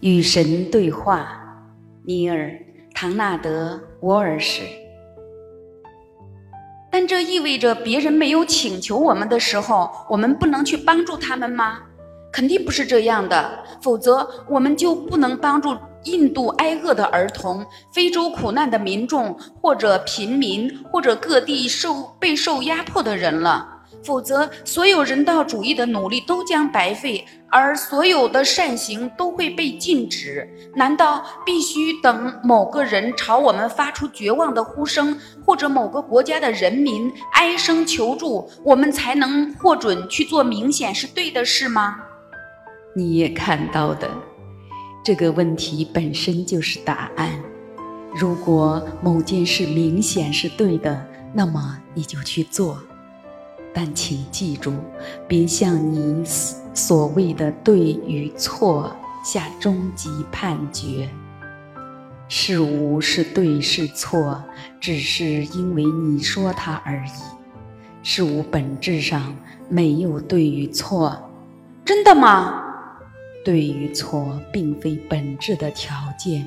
与神对话，尼尔·唐纳德·沃尔什。但这意味着别人没有请求我们的时候，我们不能去帮助他们吗？肯定不是这样的，否则我们就不能帮助印度挨饿的儿童、非洲苦难的民众，或者贫民，或者各地受备受压迫的人了。否则，所有人道主义的努力都将白费，而所有的善行都会被禁止。难道必须等某个人朝我们发出绝望的呼声，或者某个国家的人民哀声求助，我们才能获准去做明显是对的事吗？你也看到的，这个问题本身就是答案。如果某件事明显是对的，那么你就去做。但请记住，别向你所谓的对与错下终极判决。事物是对是错，只是因为你说它而已。事物本质上没有对与错。真的吗？对与错并非本质的条件，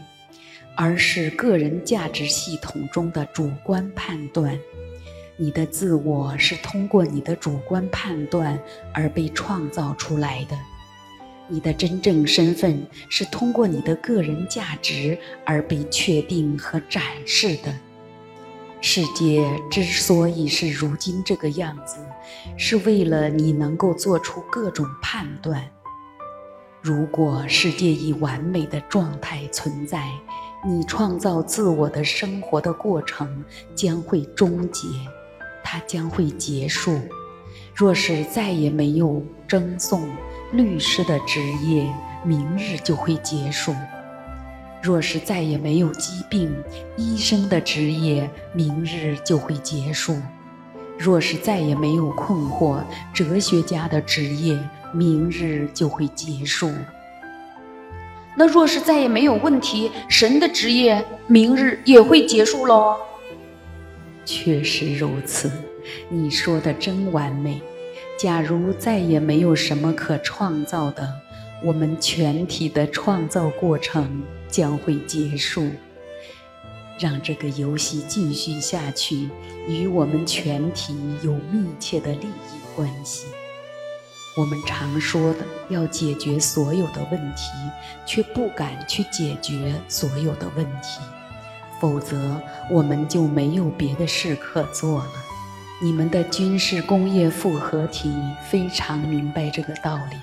而是个人价值系统中的主观判断。你的自我是通过你的主观判断而被创造出来的，你的真正身份是通过你的个人价值而被确定和展示的。世界之所以是如今这个样子，是为了你能够做出各种判断。如果世界以完美的状态存在，你创造自我的生活的过程将会终结。它将会结束。若是再也没有赠送律师的职业，明日就会结束；若是再也没有疾病，医生的职业明日就会结束；若是再也没有困惑，哲学家的职业明日就会结束。那若是再也没有问题，神的职业明日也会结束喽。确实如此，你说的真完美。假如再也没有什么可创造的，我们全体的创造过程将会结束。让这个游戏继续下去，与我们全体有密切的利益关系。我们常说的要解决所有的问题，却不敢去解决所有的问题。否则，我们就没有别的事可做了。你们的军事工业复合体非常明白这个道理，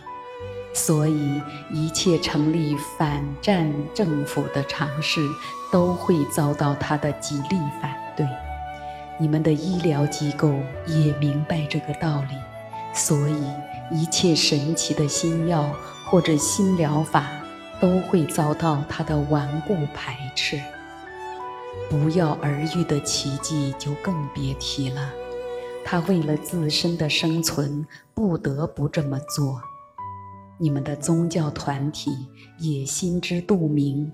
所以一切成立反战政府的尝试都会遭到他的极力反对。你们的医疗机构也明白这个道理，所以一切神奇的新药或者新疗法都会遭到他的顽固排斥。不药而愈的奇迹就更别提了。他为了自身的生存，不得不这么做。你们的宗教团体也心知肚明，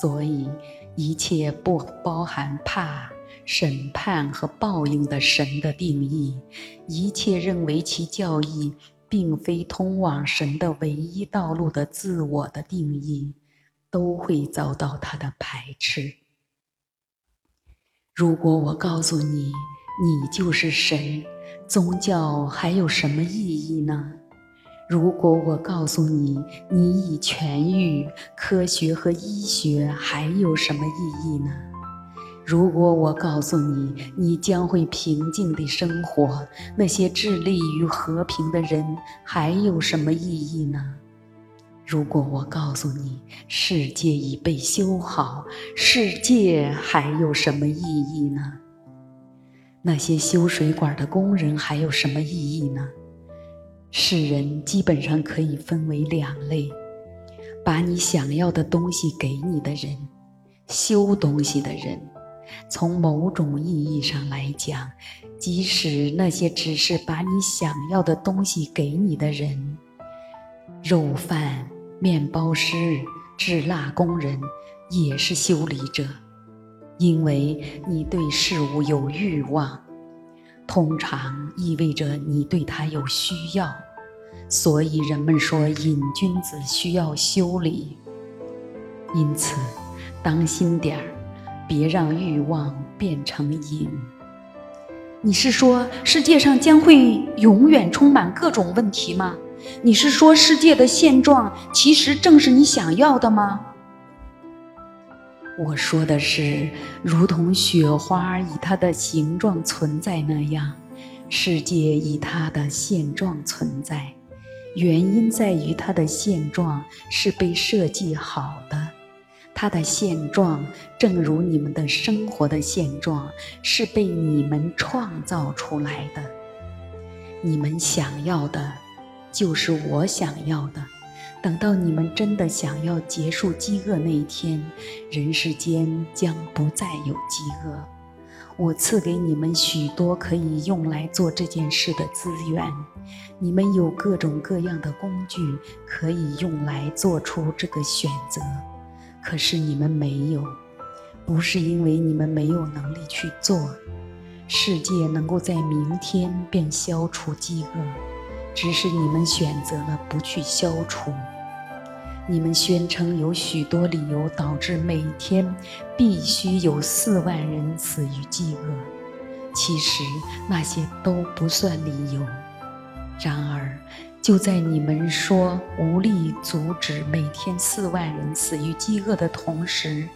所以一切不包含怕、审判和报应的神的定义，一切认为其教义并非通往神的唯一道路的自我的定义，都会遭到他的排斥。如果我告诉你，你就是神，宗教还有什么意义呢？如果我告诉你，你已痊愈，科学和医学还有什么意义呢？如果我告诉你，你将会平静地生活，那些致力于和平的人还有什么意义呢？如果我告诉你世界已被修好，世界还有什么意义呢？那些修水管的工人还有什么意义呢？世人基本上可以分为两类：把你想要的东西给你的人，修东西的人。从某种意义上来讲，即使那些只是把你想要的东西给你的人，肉贩。面包师、制蜡工人也是修理者，因为你对事物有欲望，通常意味着你对它有需要，所以人们说瘾君子需要修理。因此，当心点儿，别让欲望变成瘾。你是说世界上将会永远充满各种问题吗？你是说世界的现状其实正是你想要的吗？我说的是，如同雪花以它的形状存在那样，世界以它的现状存在。原因在于它的现状是被设计好的，它的现状正如你们的生活的现状是被你们创造出来的。你们想要的，就是我想要的。等到你们真的想要结束饥饿那一天，人世间将不再有饥饿。我赐给你们许多可以用来做这件事的资源，你们有各种各样的工具可以用来做出这个选择。可是你们没有，不是因为你们没有能力去做。世界能够在明天便消除饥饿，只是你们选择了不去消除。你们宣称有许多理由导致每天必须有四万人死于饥饿，其实那些都不算理由。然而，就在你们说无力阻止每天四万人死于饥饿的同时，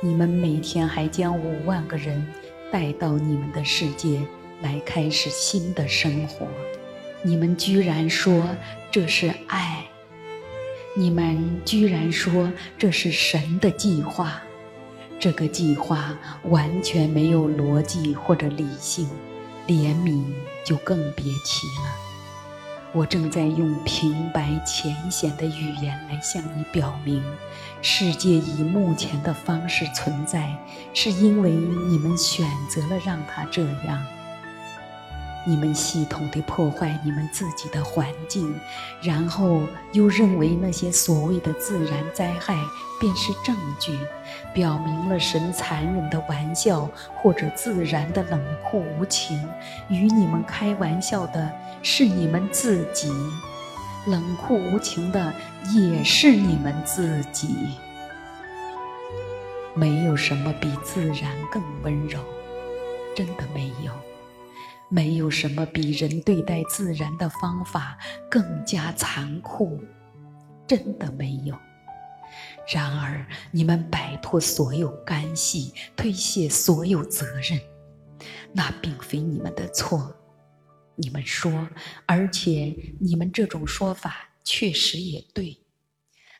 你们每天还将五万个人带到你们的世界来开始新的生活。你们居然说这是爱。你们居然说这是神的计划，这个计划完全没有逻辑或者理性，怜悯就更别提了。我正在用平白浅显的语言来向你表明，世界以目前的方式存在，是因为你们选择了让它这样。你们系统地破坏你们自己的环境，然后又认为那些所谓的自然灾害便是证据，表明了神残忍的玩笑或者自然的冷酷无情。与你们开玩笑的是你们自己，冷酷无情的也是你们自己。没有什么比自然更温柔，真的没有。没有什么比人对待自然的方法更加残酷，真的没有。然而，你们摆脱所有干系，推卸所有责任，那并非你们的错。你们说，而且你们这种说法确实也对，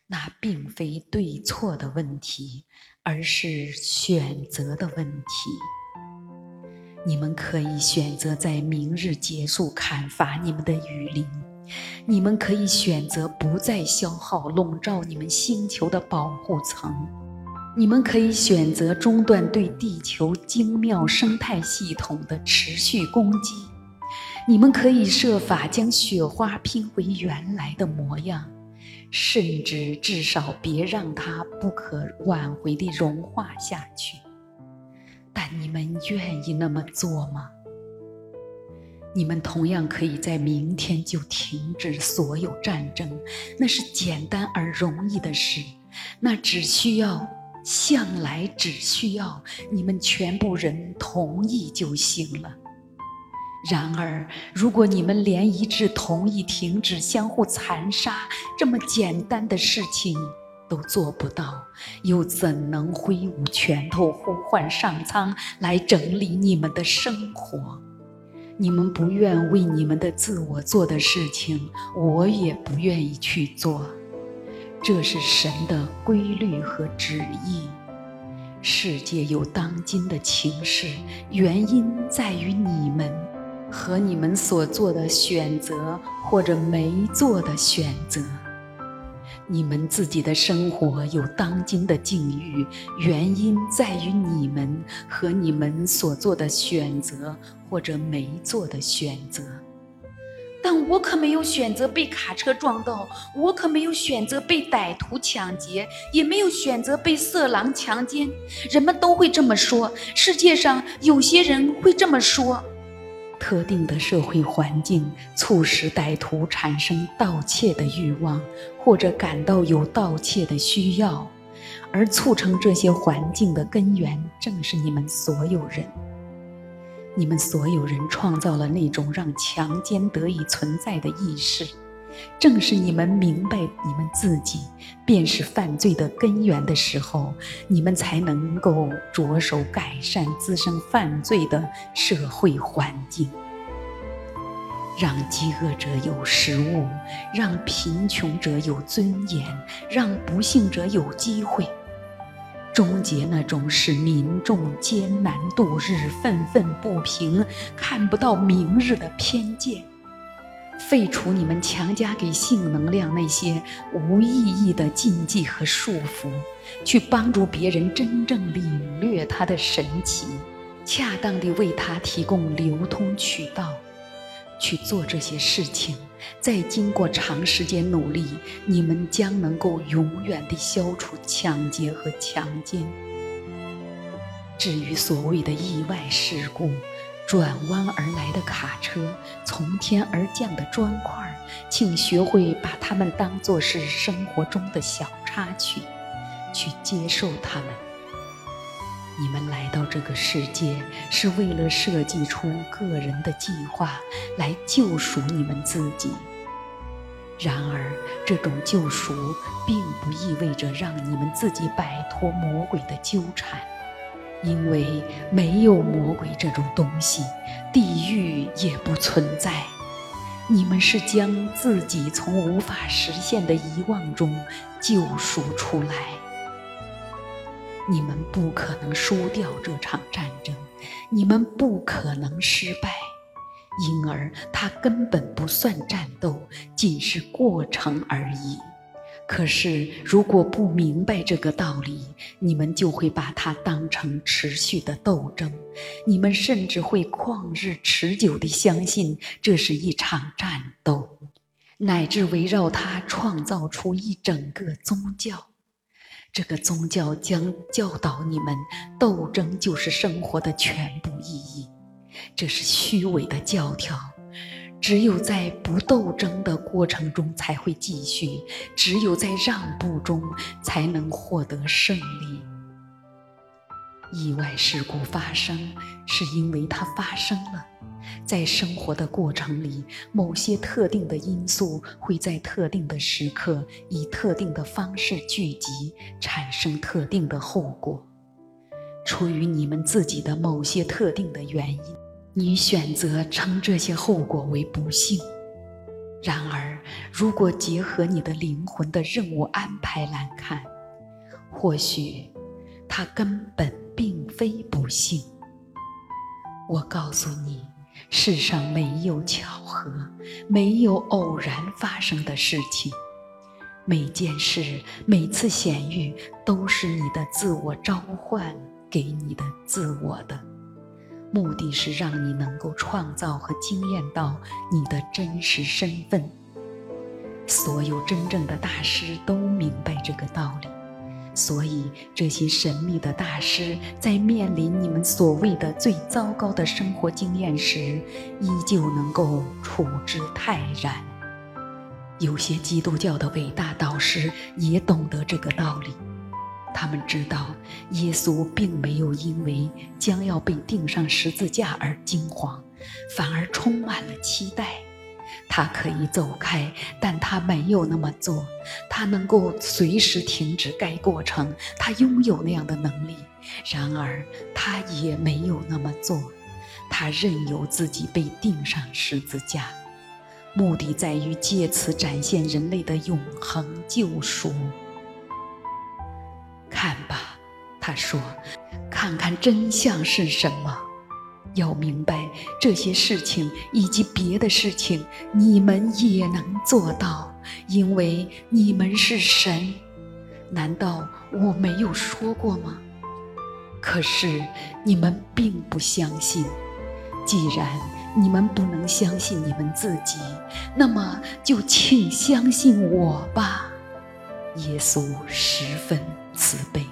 那并非对错的问题，而是选择的问题。你们可以选择在明日结束砍伐你们的雨林，你们可以选择不再消耗笼罩你们星球的保护层，你们可以选择中断对地球精妙生态系统的持续攻击，你们可以设法将雪花拼回原来的模样，甚至至少别让它不可挽回地融化下去。但你们愿意那么做吗？你们同样可以在明天就停止所有战争，那是简单而容易的事，那只需要向来只需要你们全部人同意就行了。然而，如果你们连一致同意停止相互残杀这么简单的事情，都做不到，又怎能挥舞拳头呼唤上苍来整理你们的生活？你们不愿为你们的自我做的事情，我也不愿意去做。这是神的规律和旨意。世界有当今的情势，原因在于你们和你们所做的选择，或者没做的选择。你们自己的生活有当今的境遇，原因在于你们和你们所做的选择或者没做的选择。但我可没有选择被卡车撞到，我可没有选择被歹徒抢劫，也没有选择被色狼强奸。人们都会这么说，世界上有些人会这么说。特定的社会环境促使歹徒产生盗窃的欲望，或者感到有盗窃的需要。而促成这些环境的根源正是你们所有人。你们所有人创造了那种让强奸得以存在的意识。正是你们明白你们自己便是犯罪的根源的时候，你们才能够着手改善滋生犯罪的社会环境，让饥饿者有食物，让贫穷者有尊严，让不幸者有机会，终结那种使民众艰难度日、愤愤不平、看不到明日的偏见。废除你们强加给性能量那些无意义的禁忌和束缚，去帮助别人真正领略它的神奇，恰当地为它提供流通渠道，去做这些事情。再经过长时间努力，你们将能够永远地消除抢劫和强奸。至于所谓的意外事故，转弯而来的卡车，从天而降的砖块，请学会把它们当作是生活中的小插曲，去接受它们。你们来到这个世界，是为了设计出个人的计划来救赎你们自己。然而，这种救赎并不意味着让你们自己摆脱魔鬼的纠缠。因为没有魔鬼这种东西，地狱也不存在。你们是将自己从无法实现的遗忘中救赎出来。你们不可能输掉这场战争，你们不可能失败，因而它根本不算战斗，仅是过程而已。可是，如果不明白这个道理，你们就会把它当成持续的斗争，你们甚至会旷日持久地相信这是一场战斗，乃至围绕它创造出一整个宗教。这个宗教将教导你们，斗争就是生活的全部意义。这是虚伪的教条。只有在不斗争的过程中才会继续，只有在让步中才能获得胜利。意外事故发生，是因为它发生了。在生活的过程里，某些特定的因素会在特定的时刻以特定的方式聚集，产生特定的后果。出于你们自己的某些特定的原因。你选择称这些后果为不幸，然而，如果结合你的灵魂的任务安排来看，或许它根本并非不幸。我告诉你，世上没有巧合，没有偶然发生的事情，每件事、每次显遇都是你的自我召唤给你的自我的。目的是让你能够创造和惊艳到你的真实身份。所有真正的大师都明白这个道理，所以这些神秘的大师在面临你们所谓的最糟糕的生活经验时，依旧能够处之泰然。有些基督教的伟大导师也懂得这个道理。他们知道，耶稣并没有因为将要被钉上十字架而惊慌，反而充满了期待。他可以走开，但他没有那么做。他能够随时停止该过程，他拥有那样的能力。然而，他也没有那么做。他任由自己被钉上十字架，目的在于借此展现人类的永恒救赎。看吧，他说：“看看真相是什么。要明白这些事情以及别的事情，你们也能做到，因为你们是神。难道我没有说过吗？可是你们并不相信。既然你们不能相信你们自己，那么就请相信我吧。”耶稣十分。慈悲，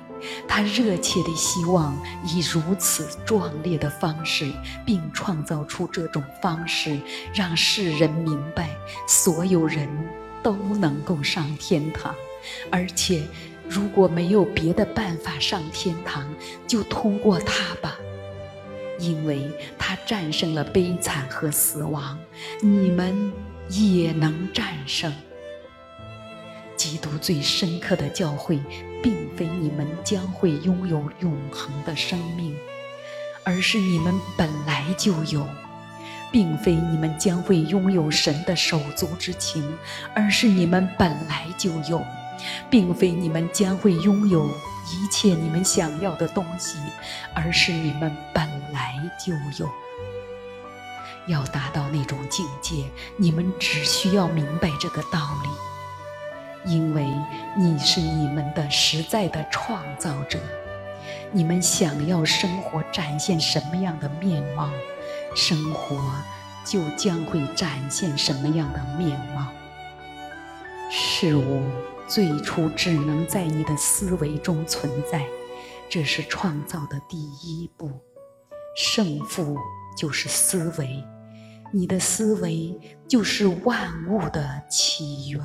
他热切地希望以如此壮烈的方式，并创造出这种方式，让世人明白，所有人都能够上天堂，而且如果没有别的办法上天堂，就通过他吧，因为他战胜了悲惨和死亡，你们也能战胜。基督最深刻的教诲，并非你们将会拥有永恒的生命，而是你们本来就有；并非你们将会拥有神的手足之情，而是你们本来就有。并非你们将会拥有一切你们想要的东西，而是你们本来就有。要达到那种境界，你们只需要明白这个道理，因为你是你们的实在的创造者。你们想要生活展现什么样的面貌，生活就将会展现什么样的面貌。事物。最初只能在你的思维中存在，这是创造的第一步。胜负就是思维，你的思维就是万物的起源。